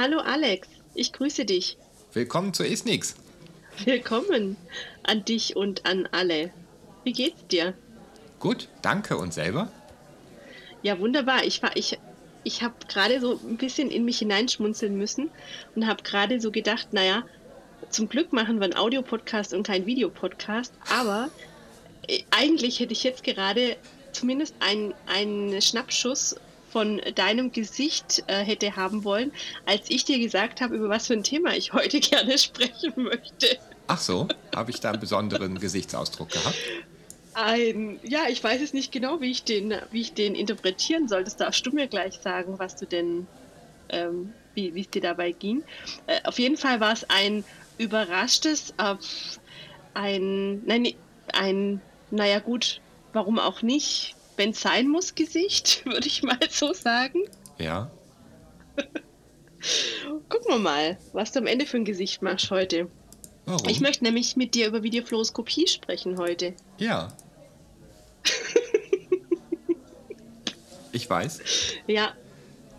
hallo Alex. Ich grüße dich. Willkommen zu Isnix. Willkommen an dich und an alle. Wie geht's dir? Gut, danke. Und selber? Ja, wunderbar. Ich war, ich, ich habe gerade so ein bisschen in mich hineinschmunzeln müssen und habe gerade so gedacht, naja, zum Glück machen wir einen Audiopodcast und keinen Videopodcast, aber äh, eigentlich hätte ich jetzt gerade zumindest einen, einen Schnappschuss von deinem Gesicht äh, hätte haben wollen, als ich dir gesagt habe, über was für ein Thema ich heute gerne sprechen möchte. Ach so, habe ich da einen besonderen Gesichtsausdruck gehabt? Ein, ja, ich weiß es nicht genau, wie ich den, wie ich den interpretieren soll. Das darfst du mir gleich sagen, was du denn, ähm, wie es dir dabei ging. Äh, auf jeden Fall war es ein überraschtes, äh, ein, nein, ein, naja gut, warum auch nicht, wenn es sein muss, Gesicht, würde ich mal so sagen. Ja. Gucken wir mal, was du am Ende für ein Gesicht machst heute. Warum? Ich möchte nämlich mit dir über Videofluoroskopie sprechen heute. Ja. ich weiß. Ja.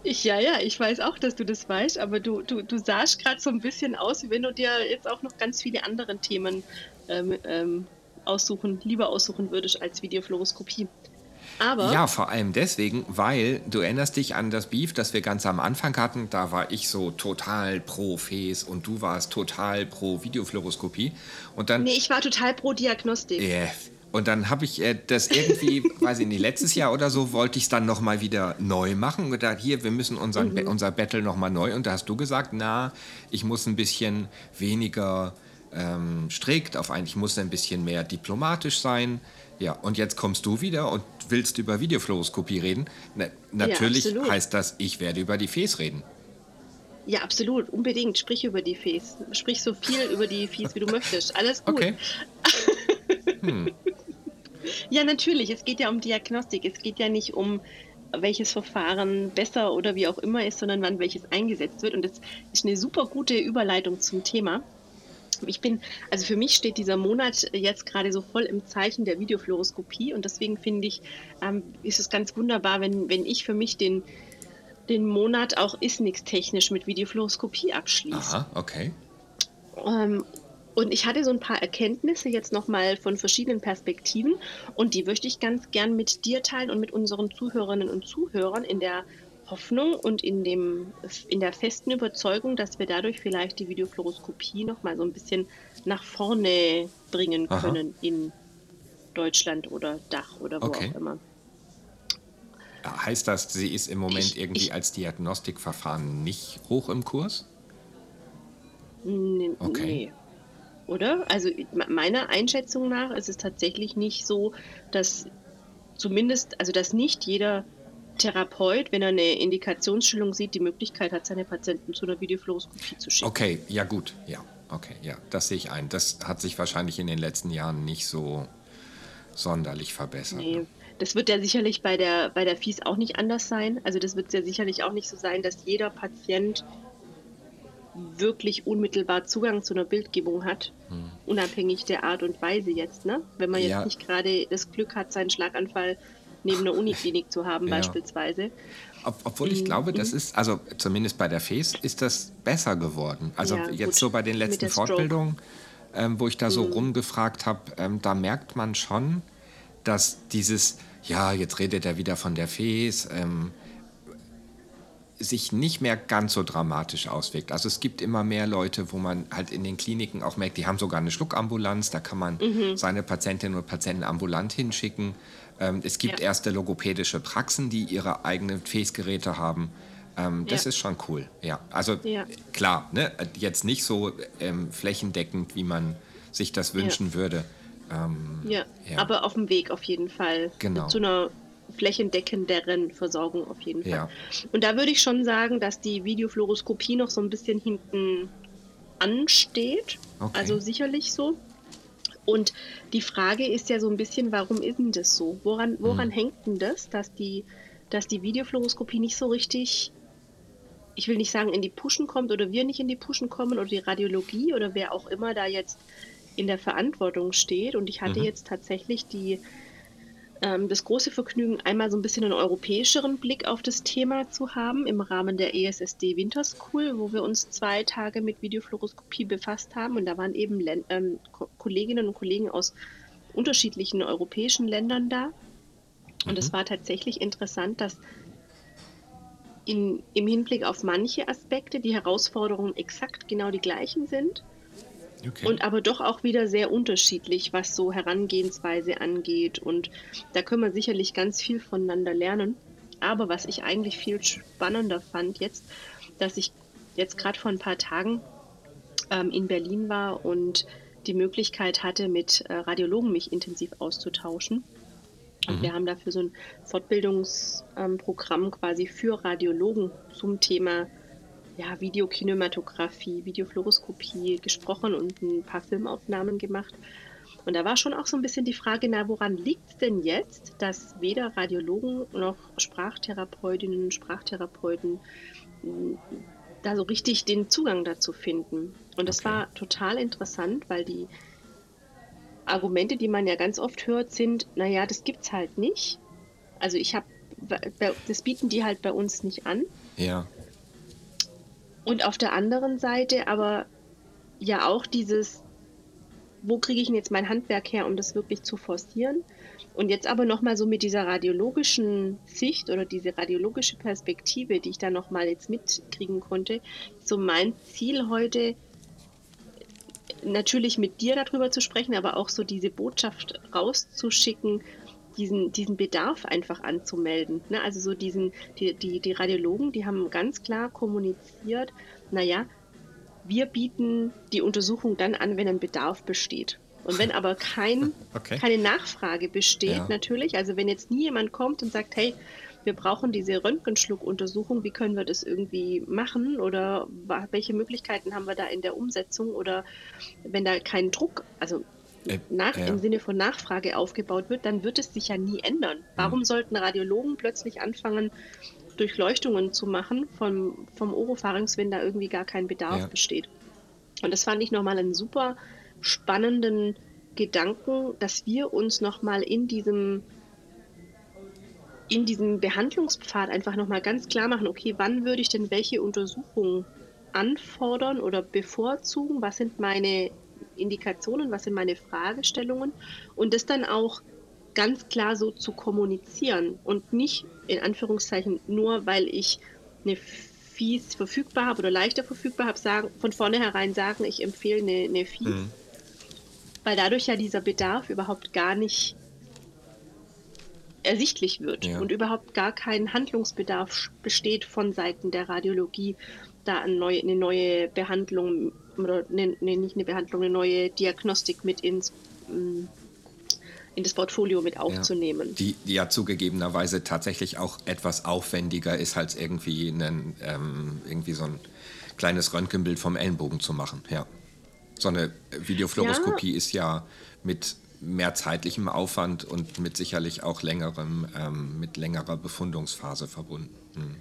Ich, ja, ja, ich weiß auch, dass du das weißt, aber du, du, du sahst gerade so ein bisschen aus, wie wenn du dir jetzt auch noch ganz viele andere Themen ähm, ähm, aussuchen, lieber aussuchen würdest als Videofluoroskopie. Aber ja, vor allem deswegen, weil du erinnerst dich an das Beef, das wir ganz am Anfang hatten. Da war ich so total pro Fes und du warst total pro Videofluoroskopie. Und dann. Nee, ich war total pro Diagnostik. Yeah. Und dann habe ich äh, das irgendwie, weiß ich nicht, letztes Jahr oder so, wollte ich es dann nochmal wieder neu machen. Und gedacht, hier, wir müssen unseren, mhm. unser Battle nochmal neu. Und da hast du gesagt, na, ich muss ein bisschen weniger ähm, strikt auf einen, ich muss ein bisschen mehr diplomatisch sein. Ja, und jetzt kommst du wieder und willst über Videofluoroskopie reden. Na, natürlich ja, heißt das, ich werde über die Fes reden. Ja, absolut, unbedingt. Sprich über die Fes. Sprich so viel über die Fes, wie du möchtest. Alles gut. Okay. Hm. Ja, natürlich. Es geht ja um Diagnostik. Es geht ja nicht um welches Verfahren besser oder wie auch immer ist, sondern wann welches eingesetzt wird. Und das ist eine super gute Überleitung zum Thema. Ich bin, also für mich steht dieser Monat jetzt gerade so voll im Zeichen der Videofluoroskopie und deswegen finde ich, ähm, ist es ganz wunderbar, wenn, wenn ich für mich den, den Monat auch ISNIX technisch mit Videofluoroskopie abschließe. Aha, okay. Ähm, und ich hatte so ein paar Erkenntnisse jetzt nochmal von verschiedenen Perspektiven und die möchte ich ganz gern mit dir teilen und mit unseren Zuhörerinnen und Zuhörern in der Hoffnung und in, dem, in der festen Überzeugung, dass wir dadurch vielleicht die Videofluoroskopie noch mal so ein bisschen nach vorne bringen können Aha. in Deutschland oder Dach oder wo okay. auch immer. Heißt das, sie ist im Moment ich, irgendwie ich, als Diagnostikverfahren nicht hoch im Kurs? Nee, okay. Nee. Oder? Also meiner Einschätzung nach ist es tatsächlich nicht so, dass zumindest, also dass nicht jeder Therapeut, wenn er eine Indikationsstellung sieht, die Möglichkeit hat, seine Patienten zu einer Videofluoroskopie zu schicken. Okay, ja gut, ja, okay, ja, das sehe ich ein. Das hat sich wahrscheinlich in den letzten Jahren nicht so sonderlich verbessert. Nee, ne? das wird ja sicherlich bei der, bei der FIS auch nicht anders sein. Also das wird ja sicherlich auch nicht so sein, dass jeder Patient wirklich unmittelbar Zugang zu einer Bildgebung hat, hm. unabhängig der Art und Weise jetzt. Ne? Wenn man jetzt ja. nicht gerade das Glück hat, seinen Schlaganfall neben einer Uniklinik zu haben, ja. beispielsweise. Ob, obwohl ich glaube, das mhm. ist, also zumindest bei der FES ist das besser geworden. Also ja, jetzt gut. so bei den letzten Fortbildungen, ähm, wo ich da so mhm. rumgefragt habe, ähm, da merkt man schon, dass dieses, ja, jetzt redet er wieder von der FES, ähm, sich nicht mehr ganz so dramatisch auswirkt. Also es gibt immer mehr Leute, wo man halt in den Kliniken auch merkt, die haben sogar eine Schluckambulanz, da kann man mhm. seine Patientinnen und Patienten ambulant hinschicken. Ähm, es gibt ja. erste logopädische Praxen, die ihre eigenen Fäßgeräte haben. Ähm, das ja. ist schon cool. Ja, also ja. klar, ne? jetzt nicht so ähm, flächendeckend, wie man sich das wünschen würde. Ähm, ja. aber auf dem Weg auf jeden Fall. Genau. Zu einer flächendeckenderen Versorgung auf jeden Fall. Und da würde ich schon sagen, dass die Videofluoroskopie noch so ein bisschen hinten ansteht. Okay. Also sicherlich so. Und die Frage ist ja so ein bisschen, warum ist denn das so? Woran, woran mhm. hängt denn das, dass die, dass die Videofluoroskopie nicht so richtig, ich will nicht sagen, in die Puschen kommt oder wir nicht in die Puschen kommen oder die Radiologie oder wer auch immer da jetzt in der Verantwortung steht. Und ich hatte mhm. jetzt tatsächlich die das große Vergnügen, einmal so ein bisschen einen europäischeren Blick auf das Thema zu haben im Rahmen der ESSD Winter School, wo wir uns zwei Tage mit Videofluoroskopie befasst haben. Und da waren eben Len ähm, Kolleginnen und Kollegen aus unterschiedlichen europäischen Ländern da. Und es mhm. war tatsächlich interessant, dass in, im Hinblick auf manche Aspekte die Herausforderungen exakt genau die gleichen sind Okay. Und aber doch auch wieder sehr unterschiedlich, was so Herangehensweise angeht. Und da können wir sicherlich ganz viel voneinander lernen. Aber was ich eigentlich viel spannender fand jetzt, dass ich jetzt gerade vor ein paar Tagen ähm, in Berlin war und die Möglichkeit hatte, mit äh, Radiologen mich intensiv auszutauschen. Und mhm. wir haben dafür so ein Fortbildungsprogramm ähm, quasi für Radiologen zum Thema ja, Videokinematographie, Videofluoroskopie gesprochen und ein paar Filmaufnahmen gemacht. Und da war schon auch so ein bisschen die Frage, na, woran liegt es denn jetzt, dass weder Radiologen noch Sprachtherapeutinnen und Sprachtherapeuten hm, da so richtig den Zugang dazu finden? Und das okay. war total interessant, weil die Argumente, die man ja ganz oft hört, sind, naja, das gibt's halt nicht. Also ich habe, das bieten die halt bei uns nicht an. Ja. Und auf der anderen Seite aber ja auch dieses, wo kriege ich denn jetzt mein Handwerk her, um das wirklich zu forcieren? Und jetzt aber nochmal so mit dieser radiologischen Sicht oder diese radiologische Perspektive, die ich da nochmal jetzt mitkriegen konnte, so mein Ziel heute, natürlich mit dir darüber zu sprechen, aber auch so diese Botschaft rauszuschicken, diesen, diesen Bedarf einfach anzumelden. Ne? Also so diesen, die, die, die Radiologen, die haben ganz klar kommuniziert, naja, wir bieten die Untersuchung dann an, wenn ein Bedarf besteht. Und wenn aber kein, okay. keine Nachfrage besteht, ja. natürlich, also wenn jetzt nie jemand kommt und sagt, hey, wir brauchen diese Röntgenschluckuntersuchung, wie können wir das irgendwie machen oder welche Möglichkeiten haben wir da in der Umsetzung oder wenn da kein Druck, also nach, ja. im Sinne von Nachfrage aufgebaut wird, dann wird es sich ja nie ändern. Warum hm. sollten Radiologen plötzlich anfangen, Durchleuchtungen zu machen vom, vom Oropharynx, wenn da irgendwie gar kein Bedarf ja. besteht? Und das fand ich nochmal einen super spannenden Gedanken, dass wir uns nochmal in diesem in diesem Behandlungspfad einfach nochmal ganz klar machen, okay, wann würde ich denn welche Untersuchungen anfordern oder bevorzugen? Was sind meine Indikationen, was sind meine Fragestellungen und das dann auch ganz klar so zu kommunizieren und nicht in Anführungszeichen nur, weil ich eine Fies verfügbar habe oder leichter verfügbar habe, sagen, von vornherein sagen, ich empfehle eine, eine Fies. Mhm. Weil dadurch ja dieser Bedarf überhaupt gar nicht ersichtlich wird ja. und überhaupt gar kein Handlungsbedarf besteht von Seiten der Radiologie, da eine neue, eine neue Behandlung oder ne, ne, nicht eine Behandlung, eine neue Diagnostik mit ins mm, in das Portfolio mit aufzunehmen. Ja, die, die ja zugegebenerweise tatsächlich auch etwas aufwendiger ist, als irgendwie, einen, ähm, irgendwie so ein kleines Röntgenbild vom Ellenbogen zu machen. Ja. So eine Videofluoroskopie ja. ist ja mit mehr zeitlichem Aufwand und mit sicherlich auch längerem, ähm, mit längerer Befundungsphase verbunden. Hm.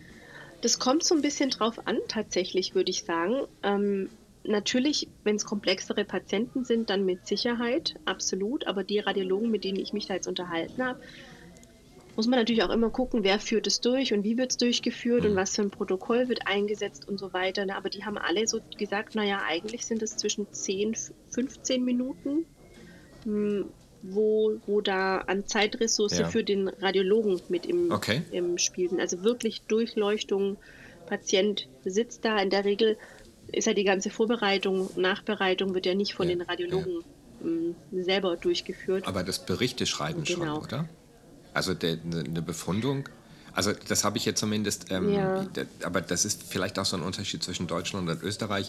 Das kommt so ein bisschen drauf an, tatsächlich, würde ich sagen. Ähm, natürlich, wenn es komplexere Patienten sind, dann mit Sicherheit, absolut. Aber die Radiologen, mit denen ich mich da jetzt unterhalten habe, muss man natürlich auch immer gucken, wer führt es durch und wie wird es durchgeführt und mhm. was für ein Protokoll wird eingesetzt und so weiter. Aber die haben alle so gesagt, naja, eigentlich sind es zwischen 10, 15 Minuten, hm, wo, wo da an Zeitressource ja. für den Radiologen mit im, okay. im Spiel sind. Also wirklich Durchleuchtung, Patient sitzt da in der Regel ist ja die ganze Vorbereitung, Nachbereitung wird ja nicht von ja, den Radiologen ja. Ähm, selber durchgeführt. Aber das Berichte schreiben genau. schon, oder? Also der, eine ne Befundung. Also das habe ich jetzt zumindest, ähm, ja. aber das ist vielleicht auch so ein Unterschied zwischen Deutschland und Österreich.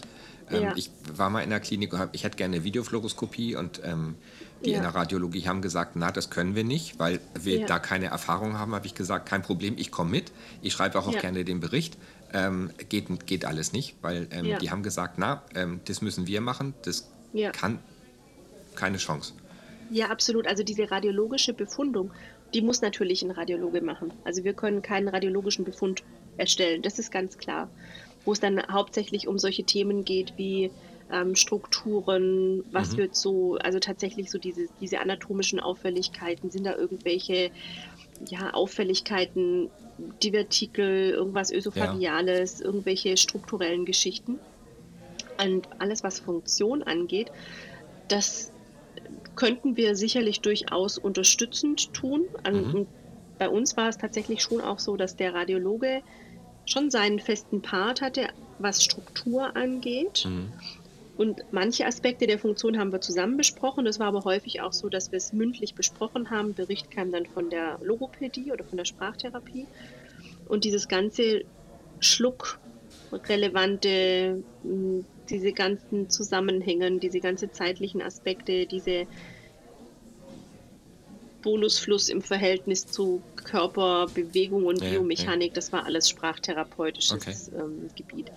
Ähm. Ich war mal in der Klinik, ich hätte gerne eine Videofluoroskopie und ähm, die in der Radiologie haben gesagt, na, das können wir nicht, weil wir da keine Erfahrung haben, habe ich gesagt, kein Problem, ich komme mit. Ich schreibe auch, auch gerne den Bericht ähm, geht, geht alles nicht, weil ähm, ja. die haben gesagt, na, ähm, das müssen wir machen, das ja. kann keine Chance. Ja, absolut. Also diese radiologische Befundung, die muss natürlich ein Radiologe machen. Also wir können keinen radiologischen Befund erstellen, das ist ganz klar. Wo es dann hauptsächlich um solche Themen geht wie ähm, Strukturen, was mhm. wird so, also tatsächlich so diese, diese anatomischen Auffälligkeiten, sind da irgendwelche ja, Auffälligkeiten, Divertikel, irgendwas Ösophagiales, ja. irgendwelche strukturellen Geschichten. Und alles, was Funktion angeht, das könnten wir sicherlich durchaus unterstützend tun. Mhm. Bei uns war es tatsächlich schon auch so, dass der Radiologe schon seinen festen Part hatte, was Struktur angeht. Mhm. Und manche Aspekte der Funktion haben wir zusammen besprochen. Es war aber häufig auch so, dass wir es mündlich besprochen haben. Bericht kam dann von der Logopädie oder von der Sprachtherapie. Und dieses ganze schluckrelevante, diese ganzen Zusammenhänge, diese ganzen zeitlichen Aspekte, diese Bonusfluss im Verhältnis zu Körper, Bewegung und Biomechanik, ja. das war alles sprachtherapeutisches okay. ähm, Gebiet.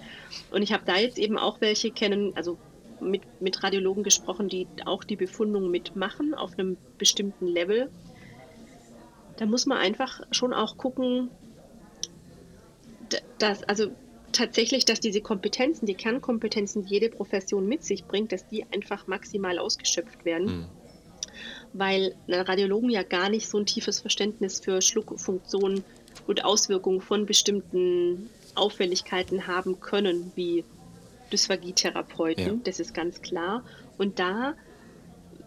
Und ich habe da jetzt eben auch welche kennen, also mit, mit Radiologen gesprochen, die auch die Befundung mitmachen auf einem bestimmten Level. Da muss man einfach schon auch gucken, dass, also tatsächlich, dass diese Kompetenzen, die Kernkompetenzen, die jede Profession mit sich bringt, dass die einfach maximal ausgeschöpft werden. Mhm weil Radiologen ja gar nicht so ein tiefes Verständnis für Schluckfunktionen und Auswirkungen von bestimmten Auffälligkeiten haben können, wie Dysphagietherapeuten, ja. das ist ganz klar. Und da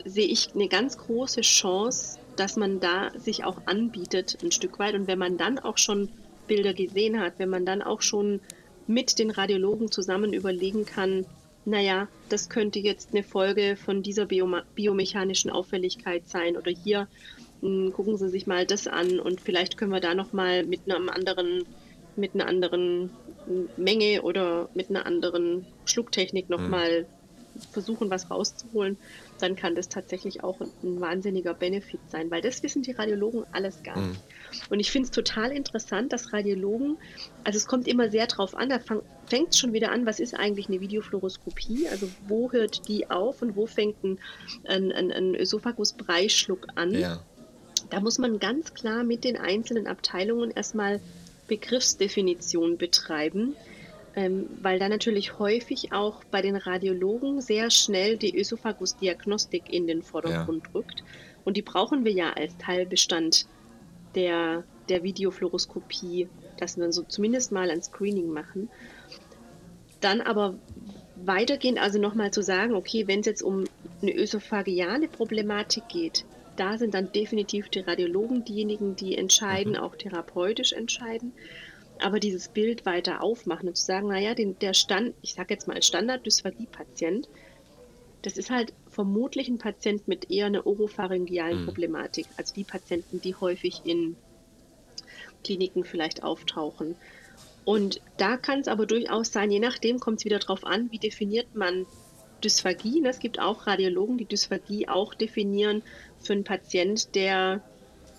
sehe ich eine ganz große Chance, dass man da sich auch anbietet ein Stück weit. Und wenn man dann auch schon Bilder gesehen hat, wenn man dann auch schon mit den Radiologen zusammen überlegen kann, naja, das könnte jetzt eine Folge von dieser Bioma biomechanischen Auffälligkeit sein. Oder hier mh, hm, gucken Sie sich mal das an. Und vielleicht können wir da nochmal mit einem anderen, mit einer anderen hm, Menge oder mit einer anderen Schlucktechnik nochmal mhm. versuchen, was rauszuholen, dann kann das tatsächlich auch ein, ein, wahnsinniger Benefit sein, weil das wissen die Radiologen alles gar mhm. nicht. Und ich finde es total interessant, dass Radiologen, also es kommt immer sehr drauf an, da fängt es schon wieder an, was ist eigentlich eine Videofluoroskopie? Also wo hört die auf und wo fängt ein, ein, ein, ein Ösophagus-Breischluck an? Ja. Da muss man ganz klar mit den einzelnen Abteilungen erstmal Begriffsdefinition betreiben, weil da natürlich häufig auch bei den Radiologen sehr schnell die Ösophagus-Diagnostik in den Vordergrund ja. rückt. Und die brauchen wir ja als Teilbestand der, der Videofluoroskopie, dass wir so zumindest mal ein Screening machen. Dann aber weitergehend, also nochmal zu sagen, okay, wenn es jetzt um eine ösophageale Problematik geht, da sind dann definitiv die Radiologen diejenigen, die entscheiden, mhm. auch therapeutisch entscheiden. Aber dieses Bild weiter aufmachen und zu sagen, naja, den, der Stand, ich sage jetzt mal als Standard-Dysphagie-Patient, das ist halt vermutlich ein Patient mit eher einer oropharyngealen mhm. Problematik, also die Patienten, die häufig in Kliniken vielleicht auftauchen. Und da kann es aber durchaus sein, je nachdem kommt es wieder darauf an, wie definiert man Dysphagie. Es gibt auch Radiologen, die Dysphagie auch definieren für einen Patient, der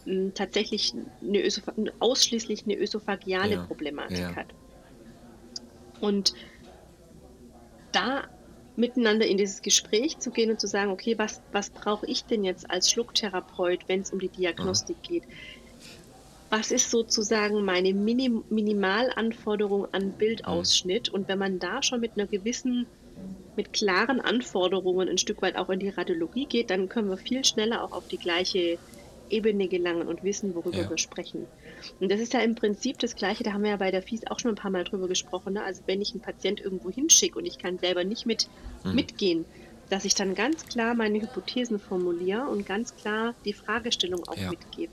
mh, hm, tatsächlich eine ausschließlich eine ösophagiale ja. Problematik ja. hat. Und da miteinander in dieses Gespräch zu gehen und zu sagen, okay, was, was brauche ich denn jetzt als Schlucktherapeut, wenn es um die Diagnostik ja. geht? was ist sozusagen meine Minim Minimalanforderung an Bildausschnitt? Und wenn man da schon mit einer gewissen, mit klaren Anforderungen ein Stück weit auch in die Radiologie geht, dann können wir viel schneller auch auf die gleiche Ebene gelangen und wissen, worüber ja. wir sprechen. Und das ist ja im Prinzip das Gleiche, da haben wir ja bei der FIS auch schon ein paar Mal drüber gesprochen. Ne? Also wenn ich einen Patient irgendwo hinschicke und ich kann selber nicht mit, mhm. mitgehen, dass ich dann ganz klar meine Hypothesen formuliere und ganz klar die Fragestellung auch ja. mitgebe.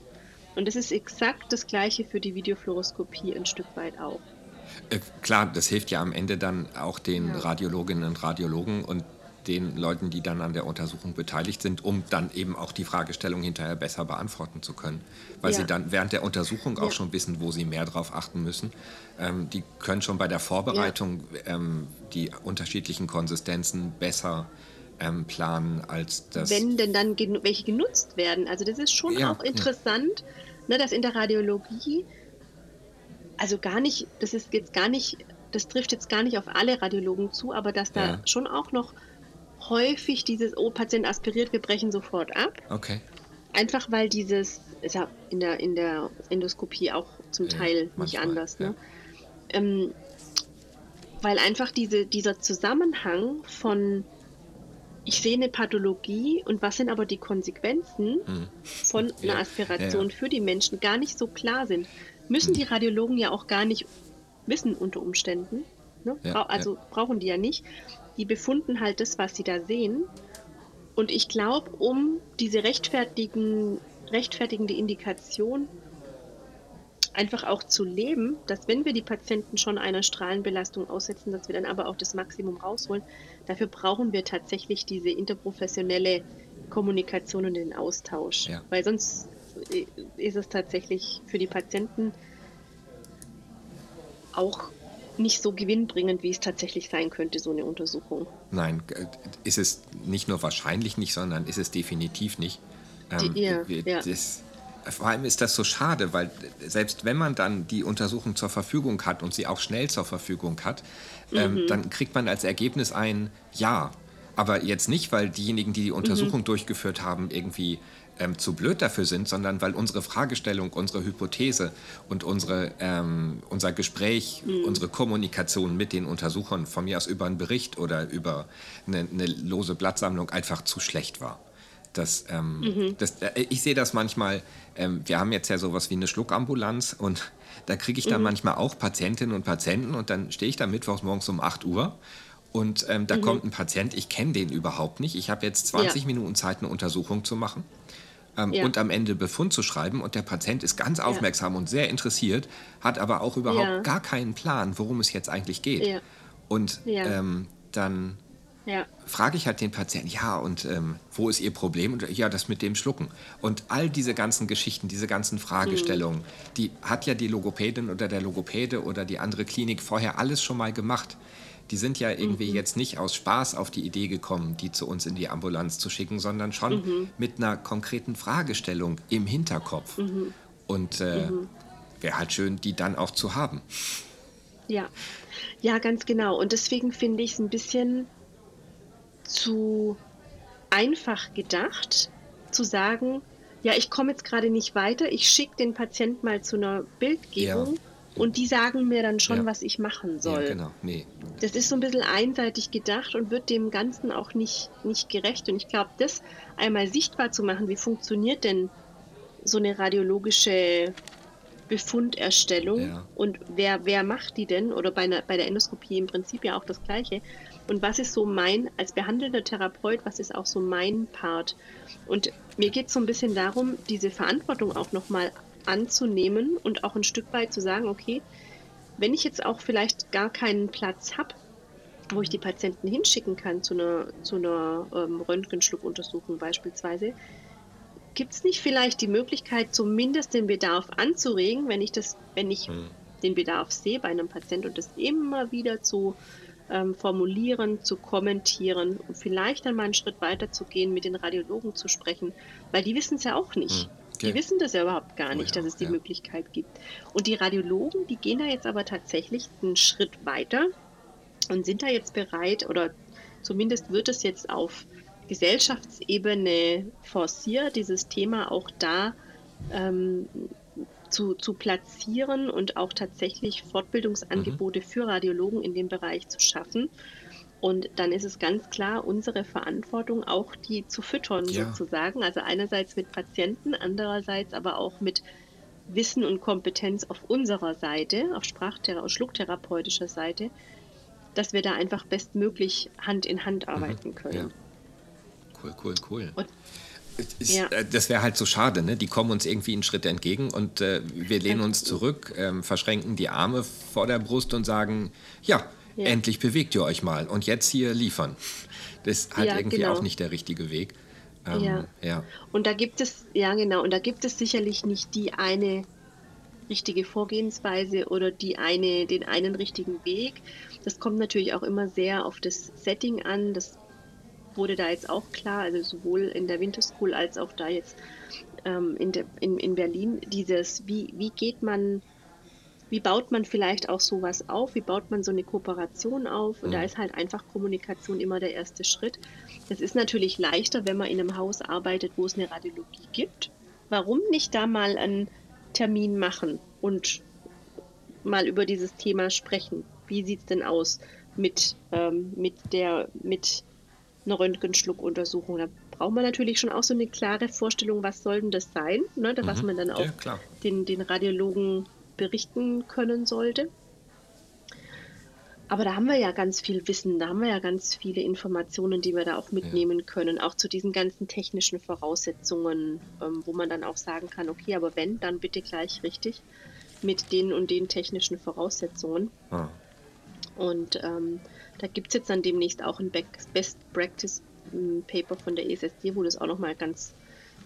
Und das ist exakt das Gleiche für die Videofluoroskopie ein Stück weit auch. Äh, klar, das hilft ja am Ende dann auch den ja. Radiologinnen und Radiologen und den Leuten, die dann an der Untersuchung beteiligt sind, um dann eben auch die Fragestellung hinterher besser beantworten zu können. Weil ja. sie dann während der Untersuchung auch ja. schon wissen, wo sie mehr drauf achten müssen. Ähm, die können schon bei der Vorbereitung ja. ähm, die unterschiedlichen Konsistenzen besser ähm, planen als das. Wenn denn dann gen welche genutzt werden. Also das ist schon auch interessant, ne, dass in der Radiologie, also gar nicht, das ist jetzt gar nicht, das trifft jetzt gar nicht auf alle Radiologen zu, aber dass da ja. schon auch noch häufig dieses, oh, Patient aspiriert, wir brechen sofort ab. Okay. Einfach weil dieses, ist ja in der, in der Endoskopie auch zum Teil ja, nicht anders, ne? Ja. Ähm, weil einfach diese, dieser Zusammenhang von ich sehe eine Pathologie und was sind aber die Konsequenzen hm. von einer ja. Aspiration ja, ja. für die Menschen gar nicht so klar sind. Müssen hm. die Radiologen ja auch gar nicht wissen unter Umständen. Ne? Also brauchen die ja nicht. Die befunden halt das, was sie da sehen. Und ich glaube, um diese rechtfertigen, rechtfertigende Indikation einfach auch zu leben, dass wenn wir die Patienten schon einer Strahlenbelastung aussetzen, dass wir dann aber auch das Maximum rausholen. Dafür brauchen wir tatsächlich diese interprofessionelle Kommunikation und den Austausch. Ja. Weil sonst ist es tatsächlich für die Patienten auch nicht so gewinnbringend, wie es tatsächlich sein könnte, so eine Untersuchung. Nein, ist es nicht nur wahrscheinlich nicht, sondern ist es definitiv nicht. Ähm, die, ja, wir, ja. Das, vor allem ist das so schade, weil selbst wenn man dann die Untersuchung zur Verfügung hat und sie auch schnell zur Verfügung hat, ähm, mhm. ähm, dann kriegt man als Ergebnis ein Ja. Aber jetzt nicht, weil diejenigen, die die Untersuchung mhm. durchgeführt haben, irgendwie ähm, zu blöd dafür sind, sondern weil unsere Fragestellung, unsere Hypothese und unsere, ähm, unser Gespräch, mhm. unsere Kommunikation mit den Untersuchern von mir aus über einen Bericht oder über eine, eine lose Blattsammlung einfach zu schlecht war. Das, ähm, mhm. das, äh, ich sehe das manchmal, ähm, wir haben jetzt ja sowas wie eine Schluckambulanz und da kriege ich dann mhm. manchmal auch Patientinnen und Patienten und dann stehe ich da mittwochs morgens um 8 Uhr und ähm, da mhm. kommt ein Patient, ich kenne den überhaupt nicht. Ich habe jetzt 20 ja. Minuten Zeit, eine Untersuchung zu machen ähm, ja. und am Ende Befund zu schreiben und der Patient ist ganz aufmerksam ja. und sehr interessiert, hat aber auch überhaupt gar keinen Plan, worum es jetzt eigentlich geht. Und ähm, dann ja. frage ich halt den Patienten, ja, und ähm, wo ist Ihr Problem? Und ja, das mit dem Schlucken. Und all diese ganzen Geschichten, diese ganzen Fragestellungen, mhm. die hat ja die Logopädin oder der Logopäde oder die andere Klinik vorher alles schon mal gemacht. Die sind ja irgendwie mhm. jetzt nicht aus Spaß auf die Idee gekommen, die zu uns in die Ambulanz zu schicken, sondern schon mhm. mit einer konkreten Fragestellung im Hinterkopf. Mhm. Und äh, mhm. wäre halt schön, die dann auch zu haben. Ja, ja, ganz genau. Und deswegen finde ich es ein bisschen zu einfach gedacht, zu sagen, ja, ich komme jetzt gerade nicht weiter, ich schicke den Patienten mal zu einer Bildgebung ja. Und die sagen mir dann schon, ja. was ich machen soll. Ja, genau. nee. Das ist so ein bisschen einseitig gedacht und wird dem Ganzen auch nicht, nicht gerecht. Und ich glaube, das einmal sichtbar zu machen, wie funktioniert denn so eine radiologische Befunderstellung ja. und wer, wer macht die denn? Oder bei, einer, bei der Endoskopie im Prinzip ja auch das Gleiche. Und was ist so mein, als behandelnder Therapeut, was ist auch so mein Part? Und mir geht es so ein bisschen darum, diese Verantwortung auch nochmal anzunehmen und auch ein Stück weit zu sagen, okay, wenn ich jetzt auch vielleicht gar keinen Platz habe, wo ich die Patienten hinschicken kann zu einer, zu einer ähm, Röntgenschluckuntersuchung beispielsweise, gibt es nicht vielleicht die Möglichkeit, zumindest den Bedarf anzuregen, wenn ich das, wenn ich hm. den Bedarf sehe bei einem Patienten und das immer wieder zu ähm, formulieren, zu kommentieren und vielleicht dann mal einen Schritt weiter zu gehen, mit den Radiologen zu sprechen, weil die wissen es ja auch nicht. Hm, okay. Die wissen das ja überhaupt gar nicht, oh ja, dass es die ja. Möglichkeit gibt. Und die Radiologen, die gehen da jetzt aber tatsächlich einen Schritt weiter und sind da jetzt bereit oder zumindest wird es jetzt auf Gesellschaftsebene forciert, dieses Thema auch da ähm, zu, zu platzieren und auch tatsächlich Fortbildungsangebote mhm. für Radiologen in dem Bereich zu schaffen. Und dann ist es ganz klar unsere Verantwortung, auch die zu füttern ja. sozusagen. Also einerseits mit Patienten, andererseits aber auch mit Wissen und Kompetenz auf unserer Seite, auf Sprachthera und Schlucktherapeutischer Seite, dass wir da einfach bestmöglich Hand in Hand mhm. arbeiten können. Ja. Cool, cool, cool. Und ist, ja. äh, das wäre halt so schade, ne? Die kommen uns irgendwie einen Schritt entgegen und äh, wir lehnen uns zurück, äh, verschränken die Arme vor der Brust und sagen, ja, ja, endlich bewegt ihr euch mal und jetzt hier liefern. Das ist halt ja, irgendwie genau. auch nicht der richtige Weg. Ähm, ja. ja. Und da gibt es, ja genau, und da gibt es sicherlich nicht die eine richtige Vorgehensweise oder die eine, den einen richtigen Weg. Das kommt natürlich auch immer sehr auf das Setting an. Das wurde da jetzt auch klar, also sowohl in der Winter School als auch da jetzt ähm, in, der, in, in Berlin, dieses, wie, wie geht man, wie baut man vielleicht auch sowas auf, wie baut man so eine Kooperation auf und mhm. da ist halt einfach Kommunikation immer der erste Schritt. Das ist natürlich leichter, wenn man in einem Haus arbeitet, wo es eine Radiologie gibt. Warum nicht da mal einen Termin machen und mal über dieses Thema sprechen? wie sieht es denn aus mit, ähm, mit der, mit einer Röntgenschluckuntersuchung. Da braucht man natürlich schon auch so eine klare Vorstellung, was soll denn das sein, ne, was mhm. man dann auch ja, den, den Radiologen berichten können sollte. Aber da haben wir ja ganz viel Wissen, da haben wir ja ganz viele Informationen, die wir da auch mitnehmen ja. können, auch zu diesen ganzen technischen Voraussetzungen, ähm, wo man dann auch sagen kann, okay, aber wenn, dann bitte gleich richtig mit den und den technischen Voraussetzungen. Ah. Und ähm, da gibt es jetzt dann demnächst auch ein Best Practice hm, Paper von der ESSD, wo das auch nochmal ganz,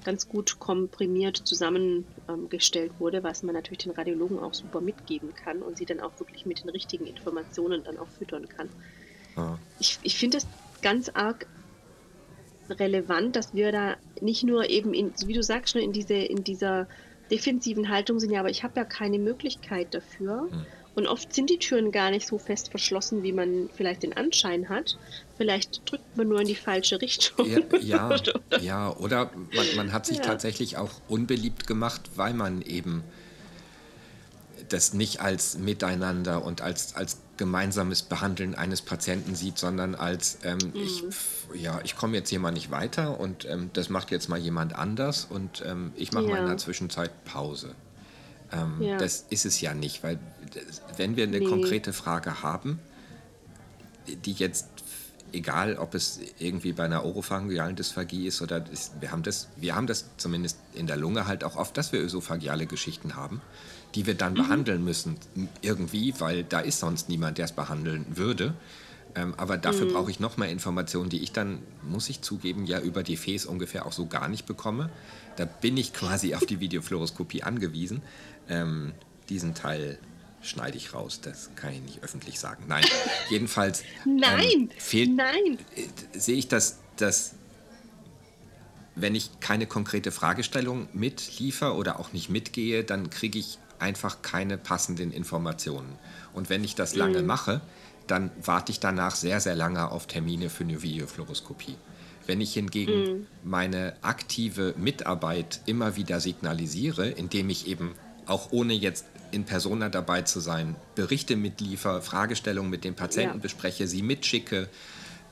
ganz gut komprimiert zusammengestellt wurde, was man natürlich den Radiologen auch super mitgeben kann und sie dann auch wirklich mit den richtigen Informationen dann auch füttern kann. Ah. Ich, ich finde das ganz arg relevant, dass wir da nicht nur eben, in, wie du sagst, in, diese, in dieser defensiven Haltung sind, ja, aber ich habe ja keine Möglichkeit dafür. Hm und oft sind die Türen gar nicht so fest verschlossen, wie man vielleicht den Anschein hat. Vielleicht drückt man nur in die falsche Richtung. Ja, ja, ja oder man, man, hat sich ja. tatsächlich auch unbeliebt gemacht, weil man eben das nicht als Miteinander und als, als gemeinsames Behandeln eines Patienten sieht, sondern als ähm, mhm. ich, ja, ich komme jetzt hier mal nicht weiter und ähm, das macht jetzt mal jemand anders und ähm, ich mache ja. mal in der Zwischenzeit Pause. Ähm, ja. Das ist es ja nicht, weil wenn wir eine nee. konkrete Frage haben, die jetzt, egal ob es irgendwie bei einer oropharyngealen Dysphagie ist oder ist, wir haben das, wir haben das zumindest in der Lunge halt auch oft, dass wir ösophageale Geschichten haben, die wir dann mhm. behandeln müssen irgendwie, weil da ist sonst niemand, der es behandeln würde. Ähm, aber dafür mhm. brauche ich noch mehr Informationen, die ich dann, muss ich zugeben, ja über die FES ungefähr auch so gar nicht bekomme. Da bin ich quasi auf die Videofluoroskopie angewiesen. Ähm, diesen Teil schneide ich raus, das kann ich nicht öffentlich sagen. Nein, jedenfalls nein, ähm, fehlt, nein. Äh, sehe ich das, dass wenn ich keine konkrete Fragestellung mitliefer oder auch nicht mitgehe, dann kriege ich einfach keine passenden Informationen. Und wenn ich das lange mhm. mache, dann warte ich danach sehr, sehr lange auf Termine für eine Videofluoroskopie. Wenn ich hingegen mhm. meine aktive Mitarbeit immer wieder signalisiere, indem ich eben auch ohne jetzt in Persona dabei zu sein, Berichte mitliefer, Fragestellungen mit den Patienten ja. bespreche, sie mitschicke,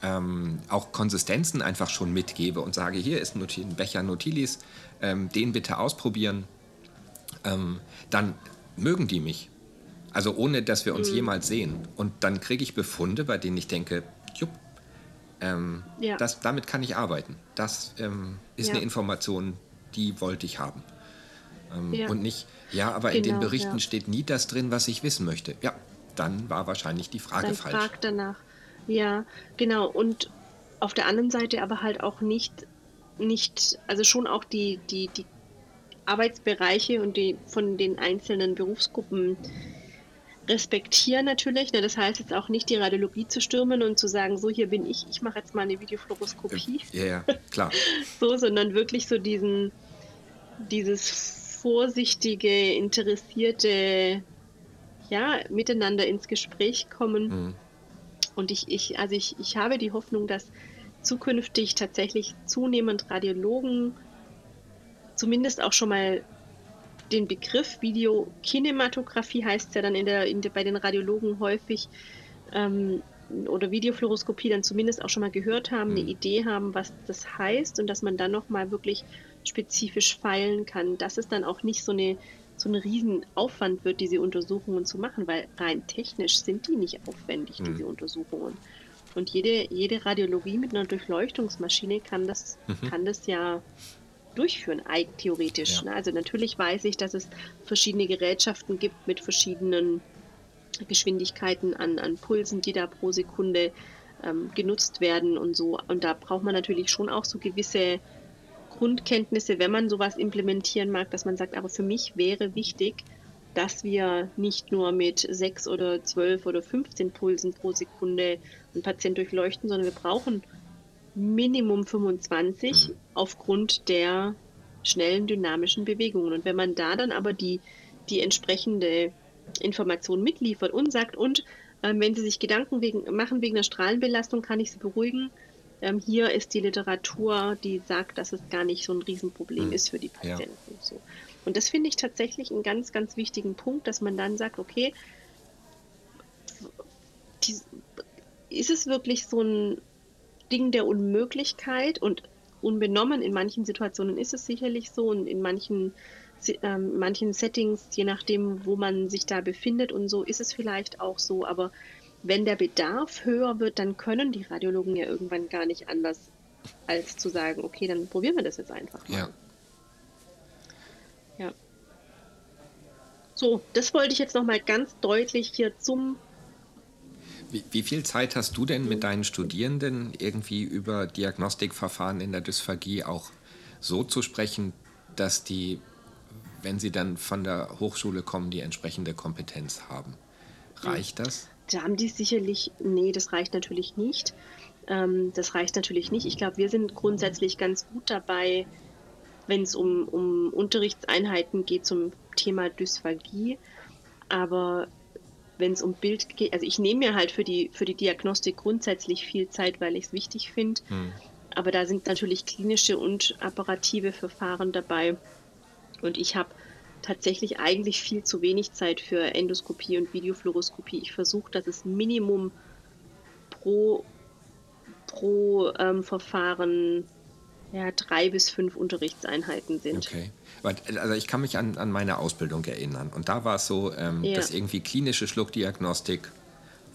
ähm, auch Konsistenzen einfach schon mitgebe und sage, hier ist ein Becher Notilis, ähm, den bitte ausprobieren, ähm, dann mögen die mich. Also ohne, dass wir uns mhm. jemals sehen. Und dann kriege ich Befunde, bei denen ich denke, jupp, ähm, ja. das, damit kann ich arbeiten. Das ähm, ist ja. eine Information, die wollte ich haben. Ähm, ja. Und nicht, ja, aber genau, in den genau, Berichten ja. steht nie das drin, was ich wissen möchte. Ja, dann war wahrscheinlich die Frage dann falsch. Frag danach. Ja, genau. Und auf der anderen Seite aber halt auch nicht, nicht also schon auch die, die, die Arbeitsbereiche und die von den einzelnen Berufsgruppen respektieren natürlich. Ne? Das heißt jetzt auch nicht die Radiologie zu stürmen und zu sagen, so hier bin ich, ich mache jetzt mal eine Videofluoroskopie. Ja, ja, klar. so, sondern wirklich so diesen, dieses vorsichtige, interessierte, ja, miteinander ins Gespräch kommen. Mhm. Und ich, ich, also ich, ich habe die Hoffnung, dass zukünftig tatsächlich zunehmend Radiologen zumindest auch schon mal den Begriff Videokinematographie heißt ja dann in der, in der, bei den Radiologen häufig ähm, oder Videofluoroskopie dann zumindest auch schon mal gehört haben, eine mhm. Idee haben, was das heißt und dass man dann nochmal wirklich spezifisch feilen kann, dass es dann auch nicht so eine so ein Riesenaufwand wird, diese Untersuchungen zu machen, weil rein technisch sind die nicht aufwendig, mhm. diese Untersuchungen. Und jede, jede Radiologie mit einer Durchleuchtungsmaschine kann das, mhm. kann das ja durchführen, theoretisch. Ja. Ne? Also natürlich weiß ich, dass es verschiedene Gerätschaften gibt mit verschiedenen Geschwindigkeiten an, an Pulsen, die da pro Sekunde ähm, genutzt werden und so. Und da braucht man natürlich schon auch so gewisse Grundkenntnisse, wenn man sowas implementieren mag, dass man sagt, aber für mich wäre wichtig, dass wir nicht nur mit 6 oder 12 oder 15 Pulsen pro Sekunde einen Patient durchleuchten, sondern wir brauchen Minimum 25 mhm. aufgrund der schnellen dynamischen Bewegungen. Und wenn man da dann aber die, die entsprechende Information mitliefert und sagt, und äh, wenn Sie sich Gedanken wegen, machen wegen der Strahlenbelastung, kann ich Sie beruhigen, ähm, hier ist die Literatur, die sagt, dass es gar nicht so ein Riesenproblem mhm. ist für die Patienten. Ja. So. Und das finde ich tatsächlich einen ganz, ganz wichtigen Punkt, dass man dann sagt, okay, ich, ist es wirklich so ein Ding der Unmöglichkeit und unbenommen. In manchen Situationen ist es sicherlich so und in manchen, ähm, manchen Settings, je nachdem, wo man sich da befindet und so, ist es vielleicht auch so. Aber wenn der Bedarf höher wird, dann können die Radiologen ja irgendwann gar nicht anders, als zu sagen, okay, dann probieren wir das jetzt einfach mal. Ja. Ja. So, das wollte ich jetzt nochmal ganz deutlich hier zum wie, wie, viel Zeit hast du denn mit deinen Studierenden irgendwie über Diagnostikverfahren in der Dysphagie auch so zu sprechen, dass die, wenn sie dann von der Hochschule kommen, die entsprechende Kompetenz haben? Reicht das? Da haben die sicherlich, nee, das reicht natürlich nicht. Ähm, das reicht natürlich nicht. Ich glaube, wir sind grundsätzlich ganz gut dabei, wenn es um, um Unterrichtseinheiten geht zum Thema Dysphagie. Aber wenn es um Bild geht, also ich nehme mir halt für die, für die Diagnostik grundsätzlich viel Zeit, weil ich es wichtig finde. Hm. Aber da sind natürlich klinische und apparative Verfahren dabei. Und ich habe tatsächlich eigentlich viel zu wenig Zeit für Endoskopie und Videofluoroskopie. Ich versuche, dass es Minimum pro, pro ähm, Verfahren ja, drei bis fünf Unterrichtseinheiten sind. Okay. Also ich kann mich an, an meine Ausbildung erinnern. Und da war es so, ähm, ja. dass irgendwie klinische Schluckdiagnostik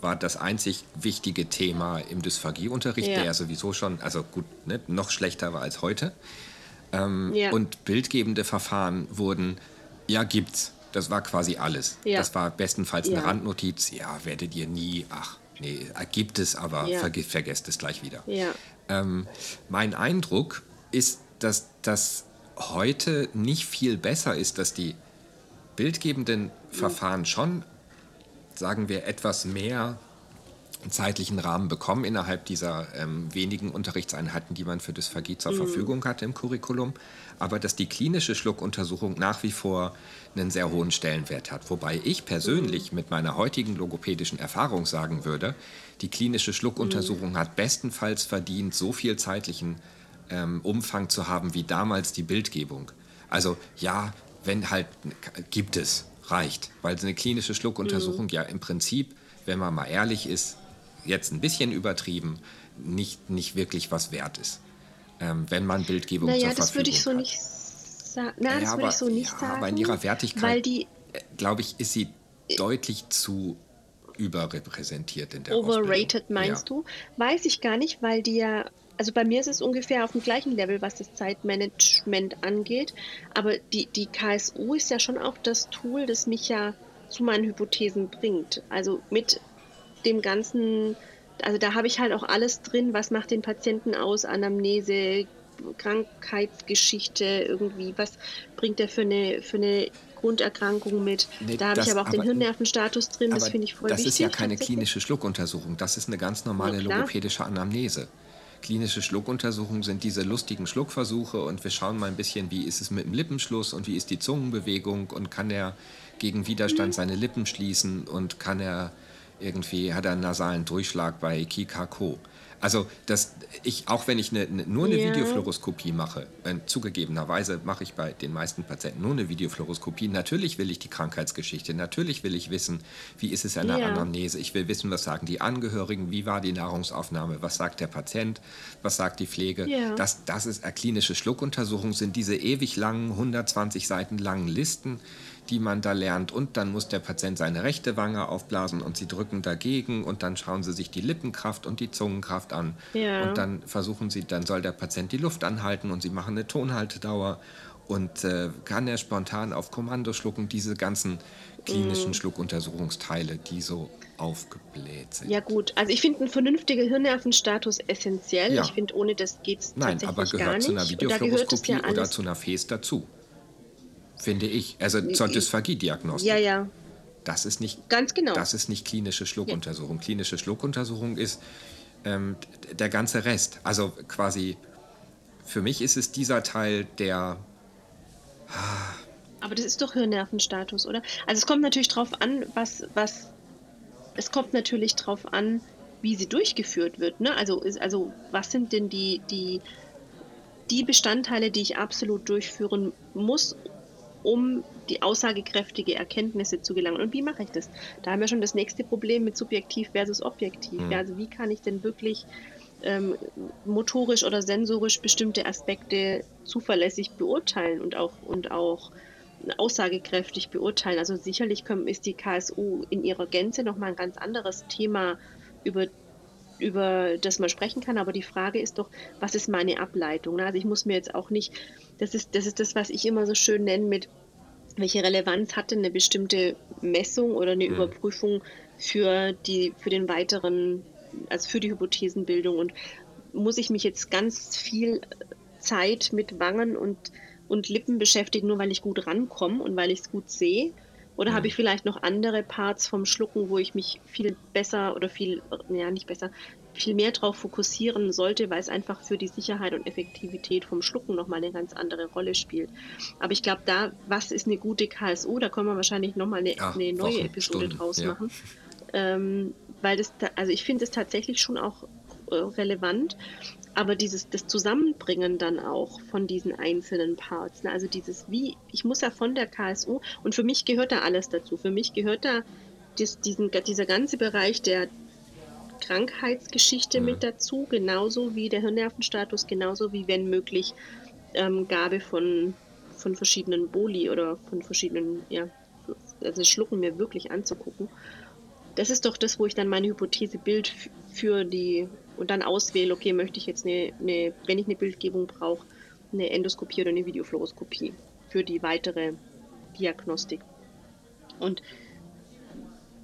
war das einzig wichtige Thema im Dysphagieunterricht, ja. der sowieso schon, also gut, ne, noch schlechter war als heute. Ähm, ja. Und bildgebende Verfahren wurden, ja, gibt's. Das war quasi alles. Ja. Das war bestenfalls eine Randnotiz. Ja, werdet ihr nie, ach, nee, gibt es, aber ver vergesst es gleich wieder. Ähm, mein Eindruck ist, dass das heute nicht viel besser ist, dass die bildgebenden Verfahren schon, sagen wir, etwas mehr zeitlichen Rahmen bekommen innerhalb dieser ähm, wenigen Unterrichtseinheiten, die man für Dysphagie zur mhm. Verfügung hatte im Curriculum, aber dass die klinische Schluckuntersuchung nach wie vor einen sehr hohen Stellenwert hat. Wobei ich persönlich mhm. mit meiner heutigen logopädischen Erfahrung sagen würde, die klinische Schluckuntersuchung mhm. hat bestenfalls verdient, so viel zeitlichen ähm, Umfang zu haben wie damals die Bildgebung. Also ja, wenn halt gibt es, reicht, weil eine klinische Schluckuntersuchung mhm. ja im Prinzip, wenn man mal ehrlich ist, jetzt ein bisschen übertrieben, nicht, nicht wirklich was wert ist. Ähm, wenn man Bildgebung naja, zur Verfügung hat. das würde ich so hat. nicht sagen. Nein, das würde ich so nicht ja, sagen. Aber in ihrer Wertigkeit, äh, glaube ich, ist sie deutlich zu überrepräsentiert in der Overrated Ausbildung. meinst ja. du? Weiß ich gar nicht, weil die ja also bei mir ist es ungefähr auf dem gleichen Level, was das Zeitmanagement angeht. Aber die, die KSU ist ja schon auch das Tool, das mich ja zu meinen Hypothesen bringt. Also mit dem ganzen, also da habe ich halt auch alles drin, was macht den Patienten aus, Anamnese, Krankheitsgeschichte irgendwie, was bringt er für eine, für eine Grunderkrankung mit. Nee, da habe ich aber auch aber, den Hirnnervenstatus drin, das finde ich voll das wichtig. Das ist ja keine klinische Schluckuntersuchung, das ist eine ganz normale logopädische Anamnese klinische Schluckuntersuchungen sind diese lustigen Schluckversuche und wir schauen mal ein bisschen, wie ist es mit dem Lippenschluss und wie ist die Zungenbewegung und kann er gegen Widerstand mhm. seine Lippen schließen und kann er irgendwie, hat er einen nasalen Durchschlag bei Kikako. Also das, ich, auch wenn ich eine, eine, nur eine ja. Videofluoroskopie mache, äh, zugegebenerweise mache ich bei den meisten Patienten nur eine Videofluoroskopie. Natürlich will ich die Krankheitsgeschichte, natürlich will ich wissen, wie ist es in der ja. Anamnese. Ich will wissen, was sagen die Angehörigen, wie war die Nahrungsaufnahme, was sagt der Patient, was sagt die Pflege. Ja. Das, das ist eine klinische Schluckuntersuchung, sind diese ewig langen, 120 Seiten langen Listen die man da lernt. Und dann muss der Patient seine rechte Wange aufblasen und sie drücken dagegen und dann schauen sie sich die Lippenkraft und die Zungenkraft an. Ja. Und dann versuchen sie, dann soll der Patient die Luft anhalten und sie machen eine Tonhaltedauer und äh, kann er spontan auf Kommando schlucken, diese ganzen klinischen mhm. Schluckuntersuchungsteile, die so aufgebläht sind. Ja gut, also ich finde einen vernünftigen Hirnnervenstatus essentiell. Ja. Ich finde, ohne das geht es tatsächlich aber gehört gar nicht. zu einer Videofluoroskopie ja oder zu einer FES dazu finde ich. Also zur Dysphagie-Diagnostik. Ja, ja. Das ist nicht, Ganz genau. Das ist nicht klinische Schluckuntersuchung. Ja. Klinische Schluckuntersuchung ist ähm, der ganze Rest. Also quasi, für mich ist es dieser Teil, der. Aber das ist doch Hirnnervenstatus, oder? Also es kommt natürlich drauf an, was, was. Es kommt natürlich drauf an, wie sie durchgeführt wird. Ne? Also, ist, also was sind denn die, die, die Bestandteile, die ich absolut durchführen muss, um die aussagekräftige Erkenntnisse zu gelangen. Und wie mache ich das? Da haben wir schon das nächste Problem mit subjektiv versus objektiv. Mhm. Ja, also wie kann ich denn wirklich ähm, motorisch oder sensorisch bestimmte Aspekte zuverlässig beurteilen und auch, und auch aussagekräftig beurteilen. Also sicherlich ist die KSU in ihrer Gänze nochmal ein ganz anderes Thema, über, über das man sprechen kann. Aber die Frage ist doch, was ist meine Ableitung? Also ich muss mir jetzt auch nicht, das ist das, ist das was ich immer so schön nenne mit, welche Relevanz hat denn eine bestimmte Messung oder eine mhm. Überprüfung für, die, für den weiteren, also für die Hypothesenbildung? Und muss ich mich jetzt ganz viel Zeit mit Wangen und und Lippen beschäftigen, nur weil ich gut rankomme und weil ich es gut sehe? Oder mhm. habe ich vielleicht noch andere Parts vom Schlucken, wo ich mich viel besser oder viel, ja nicht besser, viel mehr darauf fokussieren sollte, weil es einfach für die Sicherheit und Effektivität vom Schlucken nochmal eine ganz andere Rolle spielt. Aber ich glaube, da, was ist eine gute KSO, da können wir wahrscheinlich nochmal eine, ja, eine neue Wochen, Episode Stunden, draus ja. machen. Ähm, weil das, also ich finde es tatsächlich schon auch äh, relevant aber dieses das Zusammenbringen dann auch von diesen einzelnen Parts, ne? also dieses wie, ich muss ja von der KSU und für mich gehört da alles dazu. Für mich gehört da dies, diesen, dieser ganze Bereich der Krankheitsgeschichte mhm. mit dazu, genauso wie der Hirnnervenstatus, genauso wie wenn möglich ähm, Gabe von, von verschiedenen Boli oder von verschiedenen, ja, also Schlucken mir wirklich anzugucken. Das ist doch das, wo ich dann meine Hypothese bild für die und dann auswähle, okay, möchte ich jetzt eine, eine wenn ich eine Bildgebung brauche, eine Endoskopie oder eine Videofluoroskopie für die weitere Diagnostik. Und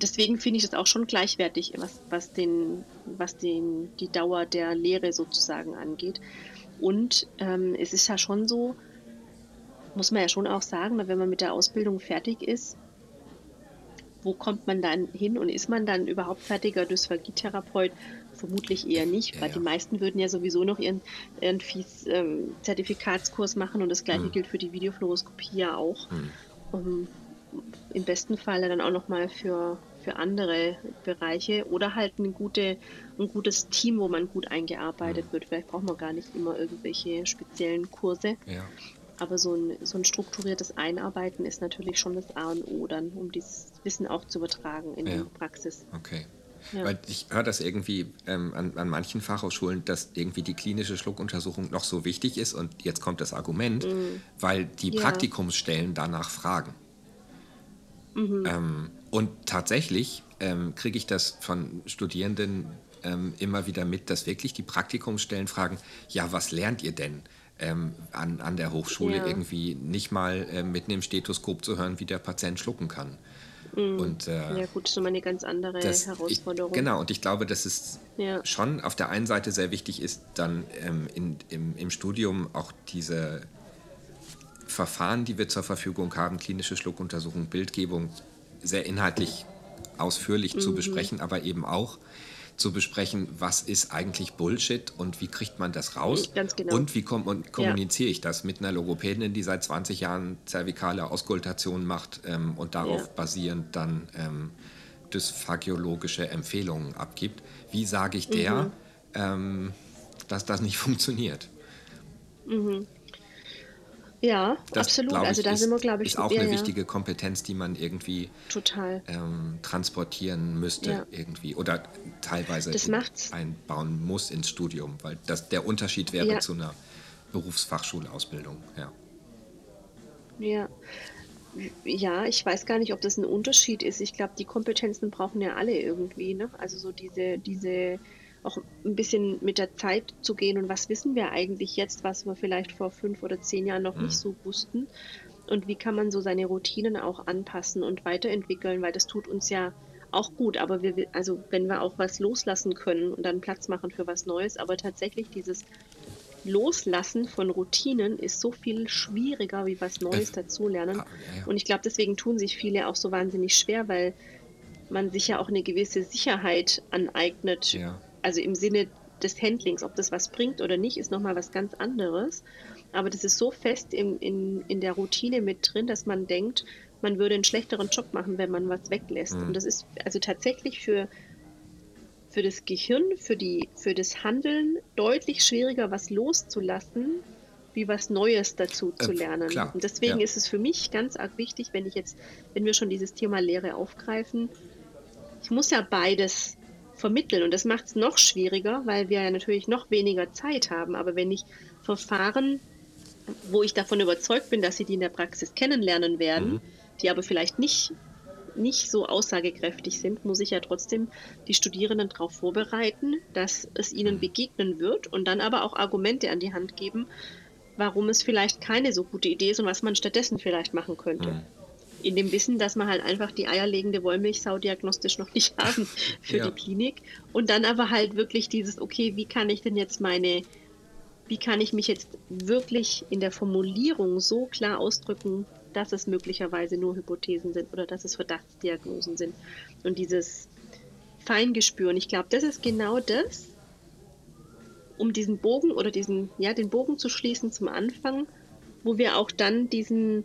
deswegen finde ich das auch schon gleichwertig, was, was, den, was den, die Dauer der Lehre sozusagen angeht. Und ähm, es ist ja schon so, muss man ja schon auch sagen, wenn man mit der Ausbildung fertig ist, wo kommt man dann hin und ist man dann überhaupt fertiger Dysphagietherapeut? Vermutlich eher nicht, ja, weil ja. die meisten würden ja sowieso noch ihren, ihren Fies-Zertifikatskurs ähm, machen und das gleiche mhm. gilt für die Videofluoroskopie ja auch. Mhm. Um, Im besten Fall dann auch nochmal für, für andere Bereiche oder halt ein, gute, ein gutes Team, wo man gut eingearbeitet mhm. wird. Vielleicht braucht man gar nicht immer irgendwelche speziellen Kurse. Ja. Aber so ein, so ein strukturiertes Einarbeiten ist natürlich schon das A und O dann, um dieses Wissen auch zu übertragen in ja. die Praxis. Okay. Ja. Weil ich höre das irgendwie ähm, an, an, manchen Fachhochschulen, dass irgendwie die klinische Schluckuntersuchung noch so wichtig ist und jetzt kommt das Argument, mhm. weil die ja. Praktikumsstellen danach fragen. Mhm. Ähm, und tatsächlich ähm, kriege ich das von Studierenden ähm, immer wieder mit, dass wirklich die Praktikumsstellen fragen, ja, was lernt ihr denn? Ähm, an, an der Hochschule ja. irgendwie nicht mal äh, mit einem Stethoskop zu hören, wie der Patient schlucken kann. Mhm. Und, äh, ja gut, das ist immer eine ganz andere das, Herausforderung. Ich, genau, und ich glaube, dass es ja. schon auf der einen Seite sehr wichtig ist, dann ähm, in, im, im Studium auch diese Verfahren, die wir zur Verfügung haben, klinische Schluckuntersuchung, Bildgebung, sehr inhaltlich ausführlich mhm. zu besprechen, aber eben auch zu besprechen, was ist eigentlich Bullshit und wie kriegt man das raus genau. und wie kom und kommuniziere ja. ich das mit einer Logopädin, die seit 20 Jahren zervikale Auskultation macht ähm, und darauf ja. basierend dann ähm, dysphagiologische Empfehlungen abgibt. Wie sage ich der, mhm. ähm, dass das nicht funktioniert? Mhm. Ja, das, absolut. Also da ist, sind wir, glaube ich, ist auch ja, eine ja. wichtige Kompetenz, die man irgendwie total ähm, transportieren müsste ja. irgendwie oder teilweise einbauen muss ins Studium, weil das der Unterschied wäre zu einer Berufsfachschulausbildung. Ja. Ja. Ja, ich weiß gar nicht, ob das ein Unterschied ist. Ich glaube, die Kompetenzen brauchen ja alle irgendwie. Ne? Also so diese, diese auch ein bisschen mit der Zeit zu gehen und was wissen wir eigentlich jetzt, was wir vielleicht vor fünf oder zehn Jahren noch mhm. nicht so wussten und wie kann man so seine Routinen auch anpassen und weiterentwickeln, weil das tut uns ja auch gut, aber wir, also wenn wir auch was loslassen können und dann Platz machen für was Neues, aber tatsächlich dieses Loslassen von Routinen ist so viel schwieriger, wie was Neues dazulernen. Ah. Und ich glaube, deswegen tun sich viele auch so wahnsinnig schwer, weil man sich ja auch eine gewisse Sicherheit aneignet, ja also im Sinne des Handlings, ob das was bringt oder nicht, ist nochmal was ganz anderes. Aber das ist so fest in, in, in der Routine mit drin, dass man denkt, man würde einen schlechteren Job machen, wenn man was weglässt. Mhm. Und das ist also tatsächlich für, für das Gehirn, für, die, für das Handeln deutlich schwieriger, was loszulassen, wie was Neues dazu zu äh, lernen. Äh, und deswegen ja. ist es für mich ganz arg wichtig, wenn ich jetzt, wenn wir schon dieses Thema Lehre aufgreifen, ich muss ja beides vermitteln und das macht es noch schwieriger, weil wir ja natürlich noch weniger Zeit haben. Aber wenn ich Verfahren, wo ich davon überzeugt bin, dass sie die in der Praxis kennenlernen werden, mhm. die aber vielleicht nicht nicht so aussagekräftig sind, muss ich ja trotzdem die Studierenden darauf vorbereiten, dass es ihnen mhm. begegnen wird und dann aber auch Argumente an die Hand geben, warum es vielleicht keine so gute Idee ist und was man stattdessen vielleicht machen könnte. Mhm. In dem Wissen, dass man halt einfach die eierlegende Wollmilchsau diagnostisch noch nicht haben für ja. die Klinik. Und dann aber halt wirklich dieses, okay, wie kann ich denn jetzt meine, wie kann ich mich jetzt wirklich in der Formulierung so klar ausdrücken, dass es möglicherweise nur Hypothesen sind oder dass es Verdachtsdiagnosen sind. Und dieses Feingespür. Und ich glaube, das ist genau das, um diesen Bogen oder diesen, ja, den Bogen zu schließen zum Anfang, wo wir auch dann diesen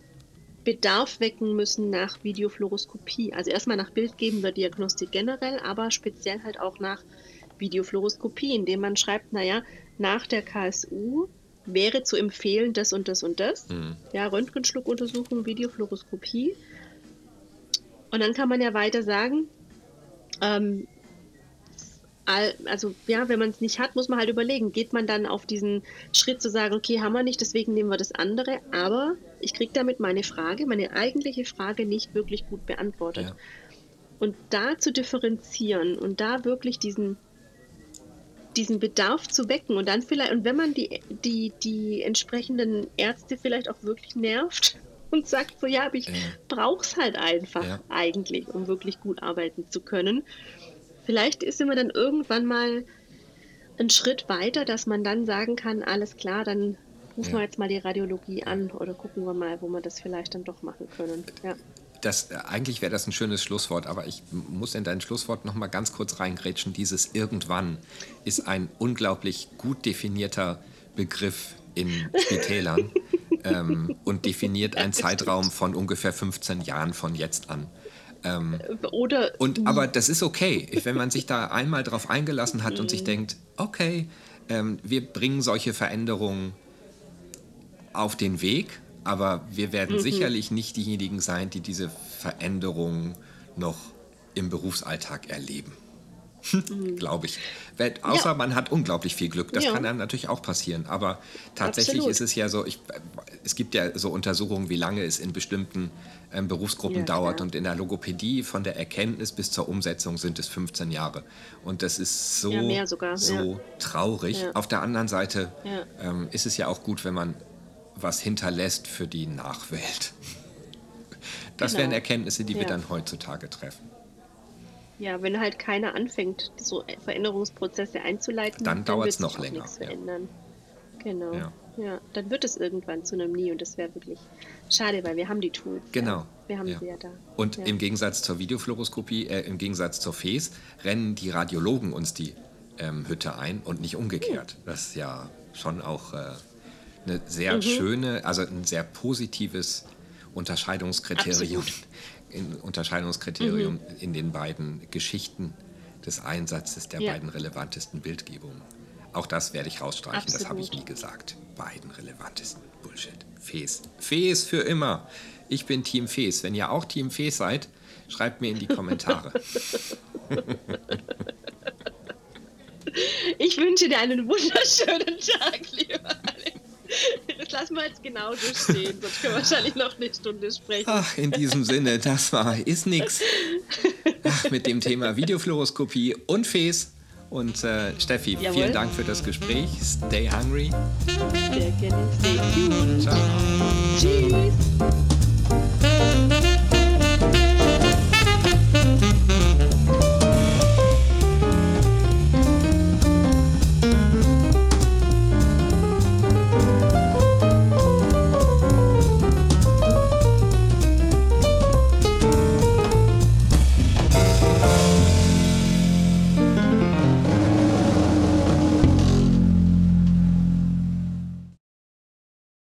Bedarf wecken müssen nach Videofluoroskopie. Also erstmal nach bildgebender Diagnostik generell, aber speziell halt auch nach Videofluoroskopie, indem man schreibt, naja, nach der KSU wäre zu empfehlen, das und das und das. Mhm. Ja, Röntgenschluckuntersuchung, Videofluoroskopie. Und dann kann man ja weiter sagen, ähm, also ja, wenn man es nicht hat, muss man halt überlegen, geht man dann auf diesen Schritt zu sagen, okay, haben wir nicht, deswegen nehmen wir das andere, aber ich kriege damit meine Frage, meine eigentliche Frage nicht wirklich gut beantwortet. Ja. Und da zu differenzieren und da wirklich diesen diesen Bedarf zu wecken und dann vielleicht, und wenn man die, die, die entsprechenden Ärzte vielleicht auch wirklich nervt und sagt so, ja, aber ich ja. brauch's halt einfach ja. eigentlich, um wirklich gut arbeiten zu können. Vielleicht ist immer dann irgendwann mal ein Schritt weiter, dass man dann sagen kann, alles klar, dann rufen ja. wir jetzt mal die Radiologie an oder gucken wir mal, wo wir das vielleicht dann doch machen können. Ja das, äh, eigentlich wäre das ein schönes Schlusswort, aber ich muss in dein Schlusswort noch mal ganz kurz reingrätschen. Dieses irgendwann ist ein unglaublich gut definierter Begriff in Spitälern ähm, und definiert einen Zeitraum von ungefähr 15 Jahren von jetzt an. Ähm, Oder und aber das ist okay, wenn man sich da einmal drauf eingelassen hat und sich mhm. denkt, okay, ähm, wir bringen solche Veränderungen auf den Weg aber wir werden mhm. sicherlich nicht diejenigen sein, die diese Veränderungen noch im Berufsalltag erleben. Mhm. Glaube ich. Außer ja. man hat unglaublich viel Glück. Das ja. kann dann natürlich auch passieren. Aber tatsächlich Absolut. ist es ja so, ich, es gibt ja so Untersuchungen, wie lange es in bestimmten ähm, Berufsgruppen ja, dauert. Und in der Logopädie von der Erkenntnis bis zur Umsetzung sind es 15 Jahre. Und das ist so, so traurig. Auf der anderen Seite ähm, ist es ja auch gut, wenn man was hinterlässt für die Nachwelt. Das genau. wären Erkenntnisse, die ja. wir dann heutzutage treffen. Ja, wenn halt keiner anfängt, so Veränderungsprozesse einzuleiten, dann, dann dauert es noch länger. Genau. Ja. ja. dann wird es irgendwann zu einem Nie und das wäre wirklich schade, weil wir haben die Tools. Genau. Ja. Wir haben ja. sie ja da. Und im Gegensatz zur Videofluoroskopie, äh, im Gegensatz zur FES, rennen die Radiologen uns die ähm, Hütte ein und nicht umgekehrt. Hm. Das ist ja schon auch äh, eine sehr mhm. schöne, also ein sehr positives Unterscheidungskriterium, in, Unterscheidungskriterium mhm. in den beiden Geschichten des Einsatzes der ja. beiden relevantesten Bildgebungen. Auch das werde ich rausstreichen, Absolut. das habe ich nie gesagt. Beiden relevantesten Bullshit. Fes. Fes für immer. Ich bin Team Fes. Wenn ihr auch Team Fes seid, schreibt mir in die Kommentare. ich wünsche dir einen wunderschönen Tag, lieber Alex. Das lassen wir jetzt genauso stehen, sonst können wir wahrscheinlich noch eine Stunde sprechen. Ach, in diesem Sinne, das war Ist nix. Ach, mit dem Thema Videofluoroskopie und Fes. Und äh, Steffi, Jawohl. vielen Dank für das Gespräch. Stay hungry. Sehr gerne. Stay tuned. Ciao. Tschüss.